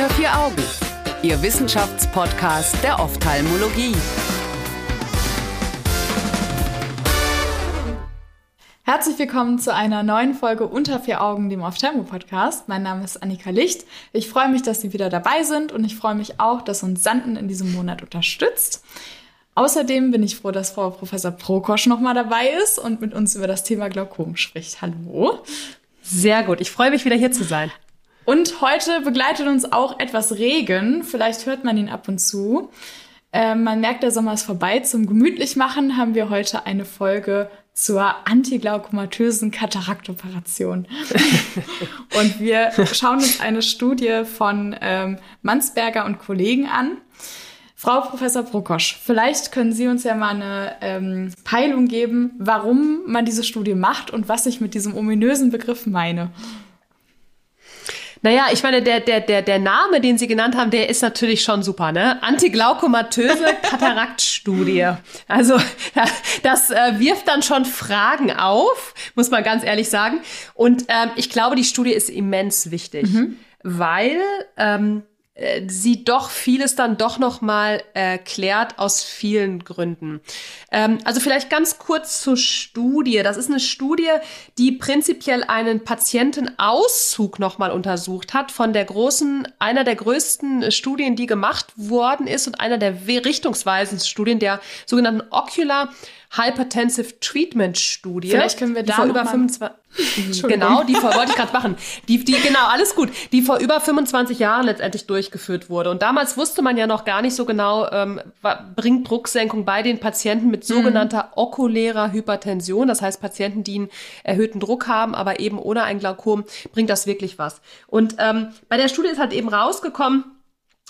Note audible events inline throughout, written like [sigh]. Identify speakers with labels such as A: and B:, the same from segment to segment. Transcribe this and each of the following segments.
A: Unter vier Augen, Ihr Wissenschaftspodcast der Ophthalmologie.
B: Herzlich willkommen zu einer neuen Folge Unter vier Augen, dem Ophthalmo-Podcast. Mein Name ist Annika Licht. Ich freue mich, dass Sie wieder dabei sind und ich freue mich auch, dass uns Sanden in diesem Monat unterstützt. Außerdem bin ich froh, dass Frau Professor Prokosch nochmal dabei ist und mit uns über das Thema Glaukom spricht. Hallo.
C: Sehr gut. Ich freue mich wieder hier zu sein.
B: Und heute begleitet uns auch etwas Regen. Vielleicht hört man ihn ab und zu. Äh, man merkt, der Sommer ist vorbei. Zum Gemütlichmachen haben wir heute eine Folge zur antiglaukomatösen Kataraktoperation. [laughs] und wir schauen uns eine Studie von ähm, Mansberger und Kollegen an. Frau Professor Prokosch, vielleicht können Sie uns ja mal eine ähm, Peilung geben, warum man diese Studie macht und was ich mit diesem ominösen Begriff meine.
C: Naja, ich meine, der, der, der, der Name, den Sie genannt haben, der ist natürlich schon super, ne? Antiglaukomatöse [laughs] Kataraktstudie. Also das äh, wirft dann schon Fragen auf, muss man ganz ehrlich sagen. Und ähm, ich glaube, die Studie ist immens wichtig, mhm. weil ähm, äh, sie doch vieles dann doch noch mal erklärt aus vielen Gründen. Ähm, also vielleicht ganz kurz zur Studie. Das ist eine Studie, die prinzipiell einen Patientenauszug noch mal untersucht hat von der großen, einer der größten Studien, die gemacht worden ist und einer der richtungsweisenden Studien der sogenannten Ocular Hypertensive Treatment Studie.
B: Vielleicht können wir da vor über
C: 25 [laughs] Genau, die vor, wollte ich gerade machen. Die, die, genau, alles gut. Die vor über 25 Jahren letztendlich durchgeführt wurde. Und damals wusste man ja noch gar nicht so genau, ähm, bringt Drucksenkung bei den Patienten mit sogenannter mhm. okulärer Hypertension. Das heißt, Patienten, die einen erhöhten Druck haben, aber eben ohne ein Glaukom, bringt das wirklich was. Und ähm, bei der Studie ist halt eben rausgekommen,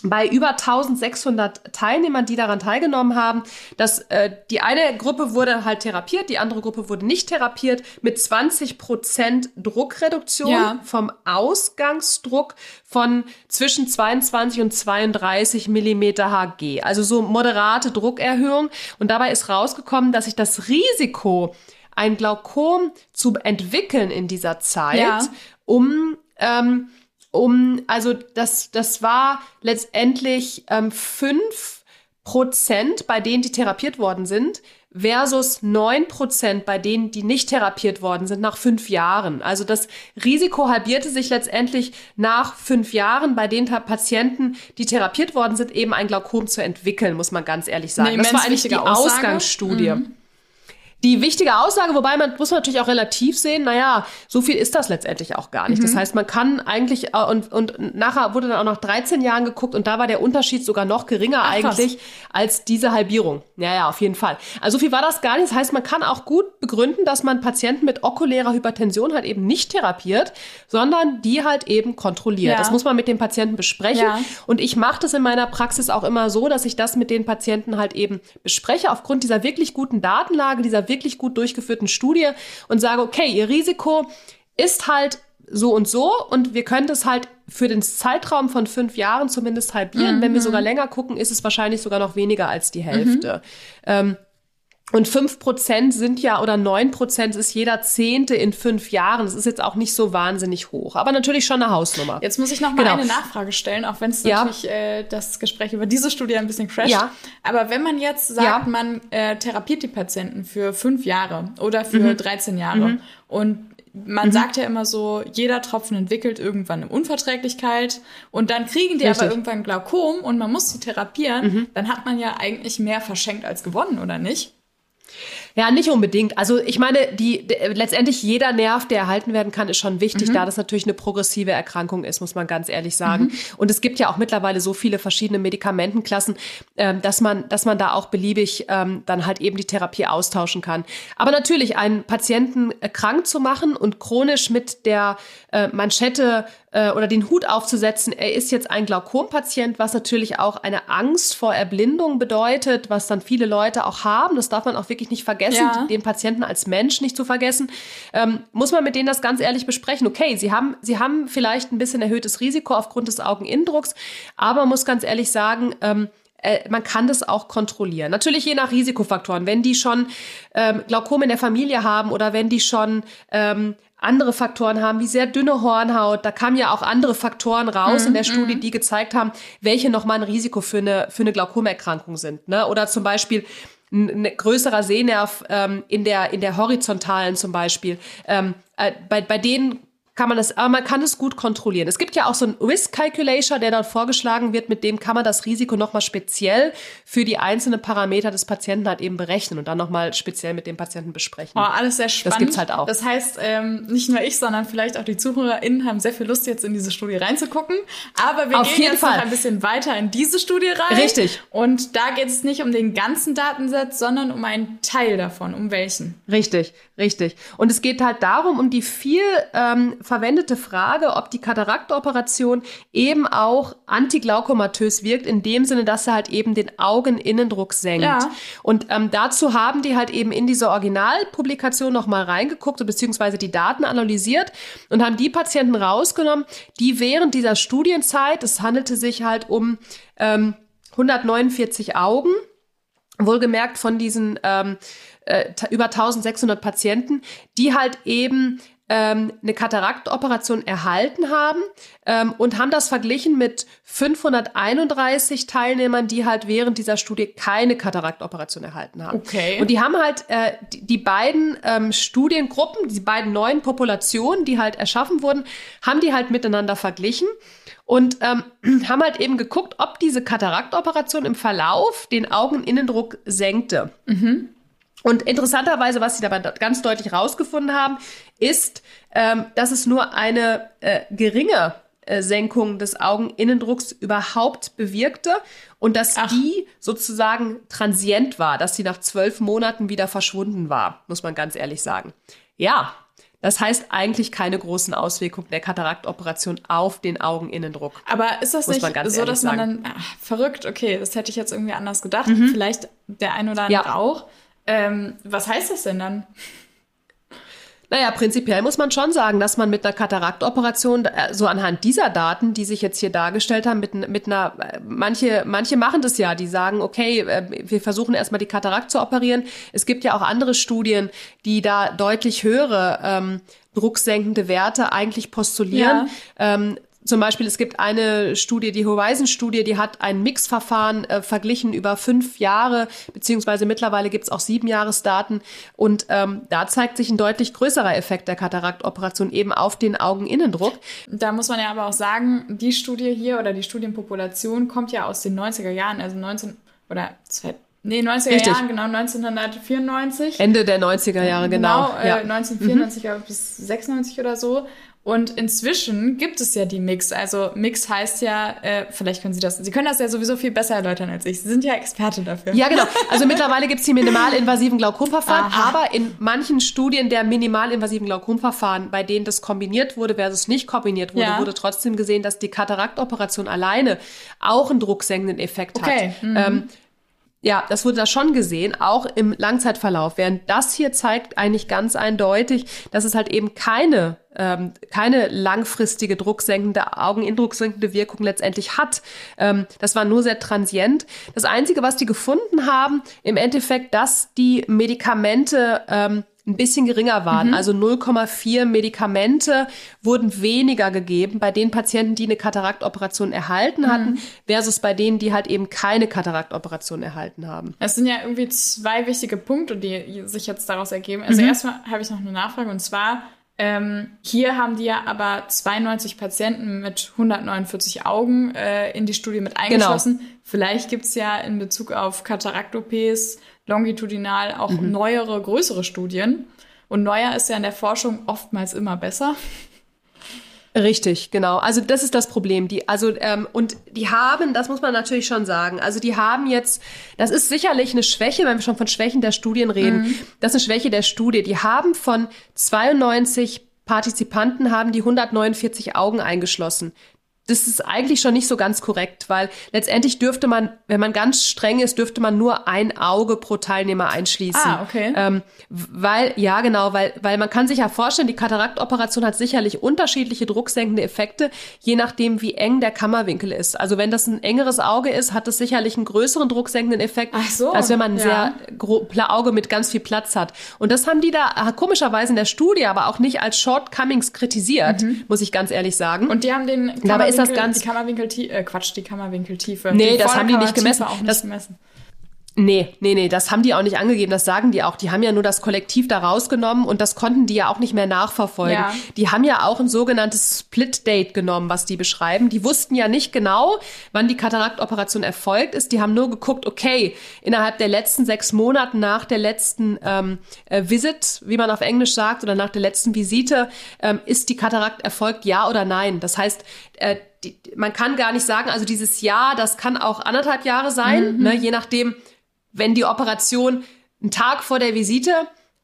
C: bei über 1600 Teilnehmern, die daran teilgenommen haben, dass äh, die eine Gruppe wurde halt therapiert, die andere Gruppe wurde nicht therapiert mit 20 Prozent Druckreduktion ja. vom Ausgangsdruck von zwischen 22 und 32 Millimeter Hg. Also so moderate Druckerhöhung. Und dabei ist rausgekommen, dass sich das Risiko, ein Glaukom zu entwickeln in dieser Zeit, ja. um ähm, um, also das, das war letztendlich ähm, fünf Prozent bei denen, die therapiert worden sind, versus neun Prozent bei denen, die nicht therapiert worden sind nach fünf Jahren. Also das Risiko halbierte sich letztendlich nach fünf Jahren bei den Patienten, die therapiert worden sind, eben ein Glaukom zu entwickeln, muss man ganz ehrlich sagen. das war eigentlich die Aussage. Ausgangsstudie. Mhm. Die wichtige Aussage, wobei man muss man natürlich auch relativ sehen, naja, so viel ist das letztendlich auch gar nicht. Mhm. Das heißt, man kann eigentlich, äh, und, und nachher wurde dann auch nach 13 Jahren geguckt und da war der Unterschied sogar noch geringer Ach, eigentlich was. als diese Halbierung. Ja, ja, auf jeden Fall. Also so viel war das gar nicht. Das heißt, man kann auch gut begründen, dass man Patienten mit okulärer Hypertension halt eben nicht therapiert, sondern die halt eben kontrolliert. Ja. Das muss man mit dem Patienten besprechen. Ja. Und ich mache das in meiner Praxis auch immer so, dass ich das mit den Patienten halt eben bespreche, aufgrund dieser wirklich guten Datenlage, dieser wirklich gut durchgeführten Studie und sage, okay, ihr Risiko ist halt so und so und wir können das halt für den Zeitraum von fünf Jahren zumindest halbieren. Mhm. Wenn wir sogar länger gucken, ist es wahrscheinlich sogar noch weniger als die Hälfte. Mhm. Ähm, und fünf Prozent sind ja, oder neun Prozent ist jeder Zehnte in fünf Jahren. Das ist jetzt auch nicht so wahnsinnig hoch, aber natürlich schon eine Hausnummer.
B: Jetzt muss ich noch mal genau. eine Nachfrage stellen, auch wenn es ja. natürlich äh, das Gespräch über diese Studie ein bisschen crasht. Ja. Aber wenn man jetzt sagt, ja. man äh, therapiert die Patienten für fünf Jahre oder für mhm. 13 Jahre mhm. und man mhm. sagt ja immer so, jeder Tropfen entwickelt irgendwann eine Unverträglichkeit und dann kriegen die Richtig. aber irgendwann Glaukom und man muss sie therapieren, mhm. dann hat man ja eigentlich mehr verschenkt als gewonnen, oder nicht?
C: Ja, nicht unbedingt. Also ich meine, die, die, letztendlich jeder Nerv, der erhalten werden kann, ist schon wichtig, mhm. da das natürlich eine progressive Erkrankung ist, muss man ganz ehrlich sagen. Mhm. Und es gibt ja auch mittlerweile so viele verschiedene Medikamentenklassen, ähm, dass man, dass man da auch beliebig ähm, dann halt eben die Therapie austauschen kann. Aber natürlich, einen Patienten äh, krank zu machen und chronisch mit der äh, Manschette äh, oder den Hut aufzusetzen, er ist jetzt ein Glaukompatient, was natürlich auch eine Angst vor Erblindung bedeutet, was dann viele Leute auch haben. Das darf man auch wirklich nicht vergessen, ja. den Patienten als Mensch nicht zu vergessen. Ähm, muss man mit denen das ganz ehrlich besprechen. Okay, sie haben, sie haben vielleicht ein bisschen erhöhtes Risiko aufgrund des Augeninnendrucks, aber man muss ganz ehrlich sagen, ähm, äh, man kann das auch kontrollieren. Natürlich je nach Risikofaktoren. Wenn die schon ähm, Glaukom in der Familie haben oder wenn die schon ähm, andere Faktoren haben, wie sehr dünne Hornhaut. Da kamen ja auch andere Faktoren raus mm, in der mhm, Studie, mm. die gezeigt haben, welche nochmal ein Risiko für eine, für eine Glaukomerkrankung sind. Ne? Oder zum Beispiel ein, ein größerer Sehnerv ähm, in, der, in der horizontalen zum Beispiel. Ähm, äh, bei, bei denen kann man das, aber man kann es gut kontrollieren. Es gibt ja auch so einen Risk Calculator, der dort vorgeschlagen wird, mit dem kann man das Risiko nochmal speziell für die einzelnen Parameter des Patienten halt eben berechnen und dann nochmal speziell mit dem Patienten besprechen.
B: Oh, alles sehr spannend.
C: Das gibt's halt auch.
B: Das heißt, ähm, nicht nur ich, sondern vielleicht auch die ZuhörerInnen haben sehr viel Lust, jetzt in diese Studie reinzugucken. Aber wir Auf gehen jetzt Fall. noch ein bisschen weiter in diese Studie rein.
C: Richtig.
B: Und da geht es nicht um den ganzen Datensatz, sondern um einen Teil davon. Um welchen?
C: Richtig, richtig. Und es geht halt darum, um die viel ähm, verwendete Frage, ob die Kataraktoperation eben auch antiglaukomatös wirkt, in dem Sinne, dass er halt eben den Augeninnendruck senkt. Ja. Und ähm, dazu haben die halt eben in diese Originalpublikation nochmal reingeguckt, beziehungsweise die Daten analysiert und haben die Patienten rausgenommen, die während dieser Studienzeit, es handelte sich halt um ähm, 149 Augen, wohlgemerkt von diesen ähm, äh, über 1600 Patienten, die halt eben ähm, eine Kataraktoperation erhalten haben ähm, und haben das verglichen mit 531 Teilnehmern, die halt während dieser Studie keine Kataraktoperation erhalten haben.
B: Okay.
C: Und die haben halt äh, die, die beiden ähm, Studiengruppen, die beiden neuen Populationen, die halt erschaffen wurden, haben die halt miteinander verglichen und ähm, [clears throat] haben halt eben geguckt, ob diese Kataraktoperation im Verlauf den Augeninnendruck senkte. Mhm. Und interessanterweise, was sie dabei ganz deutlich rausgefunden haben, ist, ähm, dass es nur eine äh, geringe äh, Senkung des Augeninnendrucks überhaupt bewirkte und dass Ach. die sozusagen transient war, dass sie nach zwölf Monaten wieder verschwunden war, muss man ganz ehrlich sagen. Ja, das heißt eigentlich keine großen Auswirkungen der Kataraktoperation auf den Augeninnendruck.
B: Aber ist das nicht so, dass man dann ach, verrückt? Okay, das hätte ich jetzt irgendwie anders gedacht. Mhm. Vielleicht der ein oder andere ja. auch. Ähm, was heißt das denn dann?
C: Naja, prinzipiell muss man schon sagen, dass man mit einer Kataraktoperation, äh, so anhand dieser Daten, die sich jetzt hier dargestellt haben, mit, mit einer, äh, manche, manche machen das ja, die sagen, okay, äh, wir versuchen erstmal die Katarakt zu operieren. Es gibt ja auch andere Studien, die da deutlich höhere ähm, drucksenkende Werte eigentlich postulieren. Ja. Ähm, zum Beispiel, es gibt eine Studie, die Horizon-Studie, die hat ein Mixverfahren äh, verglichen über fünf Jahre, beziehungsweise mittlerweile gibt's auch sieben Jahresdaten. Und ähm, da zeigt sich ein deutlich größerer Effekt der Kataraktoperation eben auf den Augeninnendruck.
B: Da muss man ja aber auch sagen, die Studie hier oder die Studienpopulation kommt ja aus den 90er Jahren, also 19 oder Nee, 90er Richtig. Jahren, genau, 1994.
C: Ende der 90er Jahre, genau.
B: Genau, äh, ja. 1994 mhm. bis 96 oder so. Und inzwischen gibt es ja die Mix. Also Mix heißt ja, äh, vielleicht können Sie das, Sie können das ja sowieso viel besser erläutern als ich. Sie sind ja Experte dafür.
C: Ja, genau. Also mittlerweile gibt es die minimalinvasiven Glaukomverfahren, aber in manchen Studien der minimalinvasiven Glaukomverfahren, bei denen das kombiniert wurde versus nicht kombiniert wurde, ja. wurde trotzdem gesehen, dass die Kataraktoperation alleine auch einen drucksenkenden Effekt okay. hat. Mhm. Ähm, ja, das wurde da schon gesehen, auch im Langzeitverlauf. Während das hier zeigt eigentlich ganz eindeutig, dass es halt eben keine ähm, keine langfristige drucksenkende, Augeninnendrucksenkende Wirkung letztendlich hat. Ähm, das war nur sehr transient. Das Einzige, was die gefunden haben, im Endeffekt, dass die Medikamente ähm, ein bisschen geringer waren. Mhm. Also 0,4 Medikamente wurden weniger gegeben bei den Patienten, die eine Kataraktoperation erhalten hatten, mhm. versus bei denen, die halt eben keine Kataraktoperation erhalten haben.
B: Es sind ja irgendwie zwei wichtige Punkte, die sich jetzt daraus ergeben. Also mhm. erstmal habe ich noch eine Nachfrage und zwar, ähm, hier haben die ja aber 92 Patienten mit 149 Augen äh, in die Studie mit eingeschlossen. Genau. Vielleicht gibt's ja in Bezug auf Katarakt-OPs longitudinal auch mhm. neuere, größere Studien. Und neuer ist ja in der Forschung oftmals immer besser.
C: Richtig, genau. Also das ist das Problem. Die, also ähm, und die haben, das muss man natürlich schon sagen. Also die haben jetzt, das ist sicherlich eine Schwäche, wenn wir schon von Schwächen der Studien reden. Mhm. Das ist eine Schwäche der Studie. Die haben von 92 Partizipanten haben die 149 Augen eingeschlossen. Das ist eigentlich schon nicht so ganz korrekt, weil letztendlich dürfte man, wenn man ganz streng ist, dürfte man nur ein Auge pro Teilnehmer einschließen.
B: Ah, okay.
C: Ähm, weil, ja, genau, weil, weil man kann sich ja vorstellen, die Kataraktoperation hat sicherlich unterschiedliche drucksenkende Effekte, je nachdem, wie eng der Kammerwinkel ist. Also wenn das ein engeres Auge ist, hat es sicherlich einen größeren drucksenkenden Effekt,
B: so,
C: als wenn man ein
B: ja.
C: sehr Auge mit ganz viel Platz hat. Und das haben die da komischerweise in der Studie aber auch nicht als Shortcomings kritisiert, mhm. muss ich ganz ehrlich sagen.
B: Und die haben den
C: ist das ganz
B: die Kammerwinkeltiefe, äh, Quatsch, die Kammerwinkeltiefe.
C: Nee,
B: die
C: das haben die nicht gemessen.
B: Auch nicht
C: das,
B: gemessen.
C: Nee, nee, nee, das haben die auch nicht angegeben, das sagen die auch. Die haben ja nur das Kollektiv da rausgenommen und das konnten die ja auch nicht mehr nachverfolgen.
B: Ja.
C: Die haben ja auch ein sogenanntes Split-Date genommen, was die beschreiben. Die wussten ja nicht genau, wann die Kataraktoperation erfolgt ist. Die haben nur geguckt, okay, innerhalb der letzten sechs Monate nach der letzten ähm, äh, Visit, wie man auf Englisch sagt, oder nach der letzten Visite, ähm, ist die Katarakt erfolgt, ja oder nein. Das heißt, äh, die, man kann gar nicht sagen, also dieses Jahr, das kann auch anderthalb Jahre sein,
B: Mhm.
C: ne, je nachdem, wenn die Operation einen Tag vor der Visite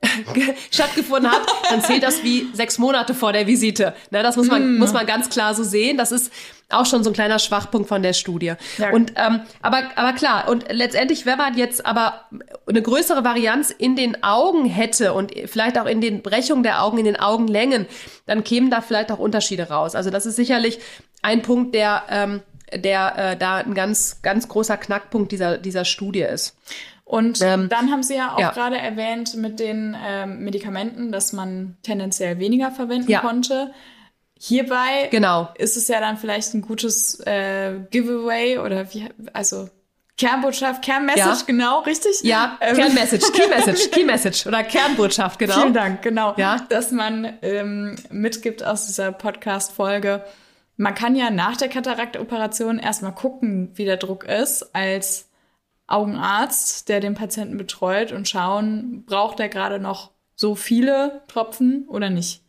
C: [laughs] stattgefunden hat, dann zählt das wie sechs Monate vor der Visite. Ne, das muss man, muss man ganz klar so sehen. Das ist auch schon so ein kleiner Schwachpunkt von der Studie.
B: Ja.
C: Und ähm, aber, aber klar, und letztendlich, wenn man jetzt aber eine größere Varianz in den Augen hätte und vielleicht auch in den Brechungen der Augen, in den Augenlängen, dann kämen da vielleicht auch Unterschiede raus. Also das ist sicherlich ein Punkt, der ähm, der äh, da ein ganz, ganz großer Knackpunkt dieser, dieser Studie ist.
B: Und
C: Ähm,
B: dann haben Sie ja auch
C: ja.
B: gerade erwähnt mit den ähm, Medikamenten, dass man tendenziell weniger verwenden
C: Ja.
B: konnte. Hierbei
C: Genau.
B: ist es ja dann vielleicht ein gutes äh, Giveaway oder wie, also Kernbotschaft, Kernmessage,
C: Ja.
B: genau, richtig?
C: Ja,
B: Ähm,
C: Kernmessage, [laughs] Key Message, Key Message oder Kernbotschaft, genau.
B: Vielen Dank, genau.
C: Ja.
B: Dass man ähm, mitgibt aus dieser Podcast-Folge. Man kann ja nach der Kataraktoperation erstmal gucken, wie der Druck ist, als Augenarzt, der den Patienten betreut und schauen, braucht er gerade noch so viele Tropfen oder nicht.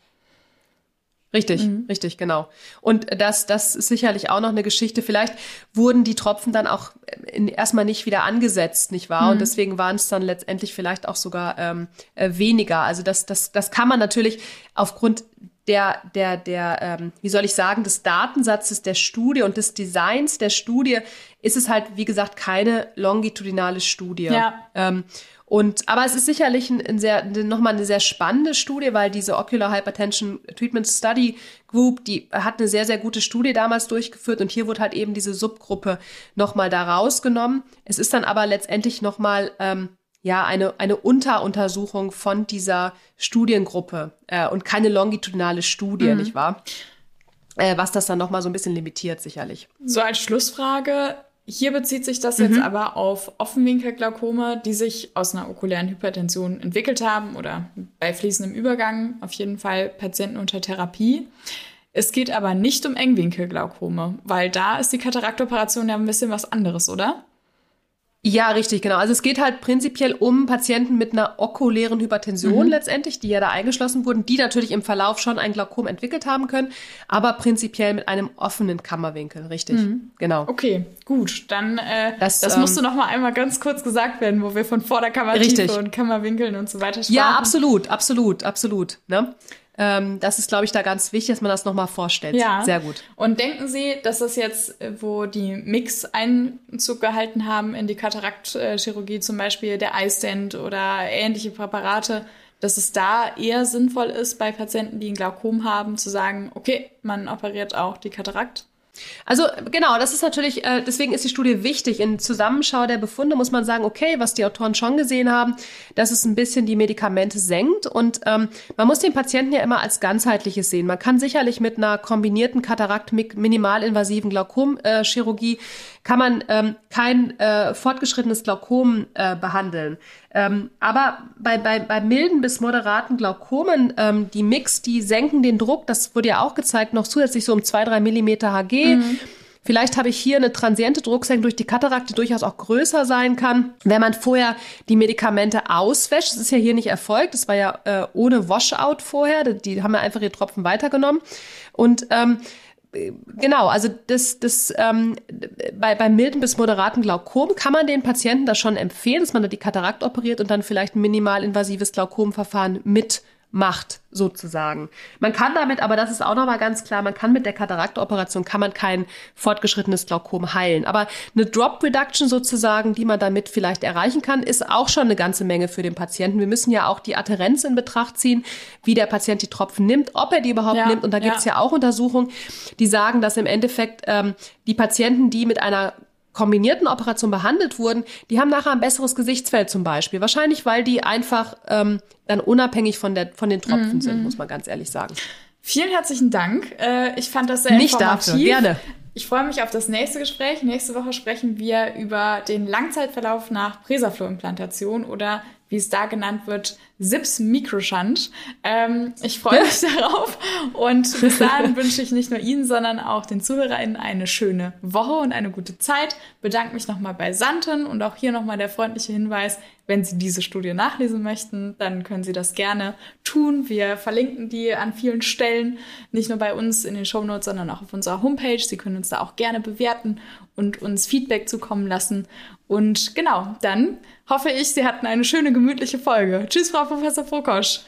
C: Richtig,
B: Mhm.
C: richtig, genau. Und das, das ist sicherlich auch noch eine Geschichte. Vielleicht wurden die Tropfen dann auch in, erstmal nicht wieder angesetzt, nicht wahr?
B: Mhm.
C: Und deswegen waren es dann letztendlich vielleicht auch sogar ähm, äh, weniger. Also das, das, das kann man natürlich aufgrund der, der, der, ähm, wie soll ich sagen, des Datensatzes der Studie und des Designs der Studie ist es halt, wie gesagt, keine longitudinale Studie.
B: Ja.
C: Ähm, und, aber es ist sicherlich ein, ein sehr, nochmal eine sehr spannende Studie, weil diese Ocular Hypertension Treatment Study Group, die hat eine sehr, sehr gute Studie damals durchgeführt und hier wurde halt eben diese Subgruppe nochmal da rausgenommen. Es ist dann aber letztendlich nochmal, ähm, ja, eine, eine Unteruntersuchung von dieser Studiengruppe äh, und keine longitudinale Studie, nicht wahr? Äh, was das dann nochmal so ein bisschen limitiert, sicherlich.
B: So als Schlussfrage. Hier bezieht sich das
C: Mhm.
B: jetzt aber auf Offenwinkelglaukome, die sich aus einer okulären Hypertension entwickelt haben oder bei fließendem Übergang, auf jeden Fall Patienten unter Therapie. Es geht aber nicht um Engwinkelglaukome, weil da ist die Kataraktoperation ja ein bisschen was anderes, oder?
C: Ja, richtig, genau. Also es geht halt prinzipiell um Patienten mit einer okulären Hypertension
B: Mhm.
C: letztendlich, die ja da eingeschlossen wurden, die natürlich im Verlauf schon ein Glaukom entwickelt haben können, aber prinzipiell mit einem offenen Kammerwinkel, richtig. Genau.
B: Okay, gut. Dann äh,
C: das,
B: Das,
C: ähm,
B: musste noch mal einmal ganz kurz gesagt werden, wo wir von Vorderkammertiefe
C: Richtig.
B: und Kammerwinkeln und so weiter sprachen.
C: Ja, absolut, absolut, absolut. Ne? Ähm, das ist, glaube ich, da ganz wichtig, dass man das nochmal vorstellt.
B: Ja.
C: Sehr gut.
B: Und denken Sie, dass das jetzt, äh, wo die Mix Einzug gehalten haben in die Kataraktchirurgie, zum Beispiel der iStent oder ähnliche Präparate, dass es da eher sinnvoll ist, bei Patienten, die ein Glaukom haben, zu sagen, okay, man operiert auch die Katarakt?
C: Also genau, das ist natürlich, äh, deswegen ist die Studie wichtig. In Zusammenschau der Befunde muss man sagen, okay, was die Autoren schon gesehen haben, dass es ein bisschen die Medikamente senkt. Und ähm, man muss den Patienten ja immer als ganzheitliches sehen. Man kann sicherlich mit einer kombinierten Katarakt mit minimalinvasiven Glaukomchirurgie kann man ähm, kein äh, fortgeschrittenes Glaukom äh, behandeln. Ähm, aber bei, bei, bei milden bis moderaten Glaukomen, ähm, die Mix, die senken den Druck, das wurde ja auch gezeigt, noch zusätzlich so um zwei drei Millimeter Hg. Vielleicht habe ich hier eine transiente Drucksenkung durch die Katarakt, die durchaus auch größer sein kann. Wenn man vorher die Medikamente auswäscht, das ist ja hier nicht erfolgt, das war ja äh, ohne Washout vorher, die, die haben ja einfach ihre Tropfen weitergenommen. Und ähm, Genau, also das, das ähm, bei, bei milden bis moderaten Glaukom kann man den Patienten das schon empfehlen, dass man da die Katarakt operiert und dann vielleicht ein minimalinvasives Glaukomverfahren mit macht, sozusagen. Man kann damit, aber das ist auch nochmal ganz klar, man kann mit der Kataraktoperation kann man kein fortgeschrittenes Glaukom heilen. Aber eine Drop Reduction sozusagen, die man damit vielleicht erreichen kann, ist auch schon eine ganze Menge für den Patienten. Wir müssen ja auch die Adherenz in Betracht ziehen, wie der Patient die Tropfen nimmt, ob er die überhaupt ja, nimmt. Und da gibt es ja. ja auch Untersuchungen, die sagen, dass im Endeffekt ähm, die Patienten, die mit einer kombinierten Operationen behandelt wurden, die haben nachher ein besseres Gesichtsfeld zum Beispiel. Wahrscheinlich, weil die einfach ähm, dann unabhängig von, der, von den Tropfen mhm. sind, muss man ganz ehrlich sagen.
B: Vielen herzlichen Dank. Äh, ich fand das sehr
C: Nicht informativ. Dafür, gerne.
B: Ich freue mich auf das nächste Gespräch. Nächste Woche sprechen wir über den Langzeitverlauf nach Presaflow-Implantation oder wie es da genannt wird, Sips Mikroshunt. Ähm, ich freue mich [laughs] darauf und bis dahin [laughs] wünsche ich nicht nur Ihnen, sondern auch den ZuhörerInnen eine schöne Woche und eine gute Zeit. Bedanke mich nochmal bei Santen und auch hier nochmal der freundliche Hinweis, wenn Sie diese Studie nachlesen möchten, dann können Sie das gerne tun. Wir verlinken die an vielen Stellen, nicht nur bei uns in den Show Notes, sondern auch auf unserer Homepage. Sie können uns da auch gerne bewerten und uns Feedback zukommen lassen. Und genau, dann hoffe ich, Sie hatten eine schöne, gemütliche Folge. Tschüss, Frau Professor Fokosch.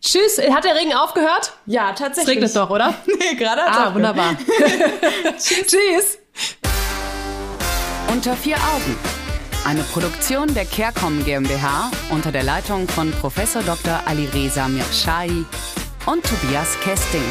C: Tschüss. Hat der Regen aufgehört?
B: Ja, tatsächlich.
C: Es regnet doch, oder? [laughs]
B: nee, gerade hat
C: Ah, wunderbar. [laughs]
B: Tschüss. Tschüss.
A: Unter vier Augen. Eine Produktion der CareCom GmbH unter der Leitung von Prof. Dr. Alireza Mirshahi und Tobias Kesting.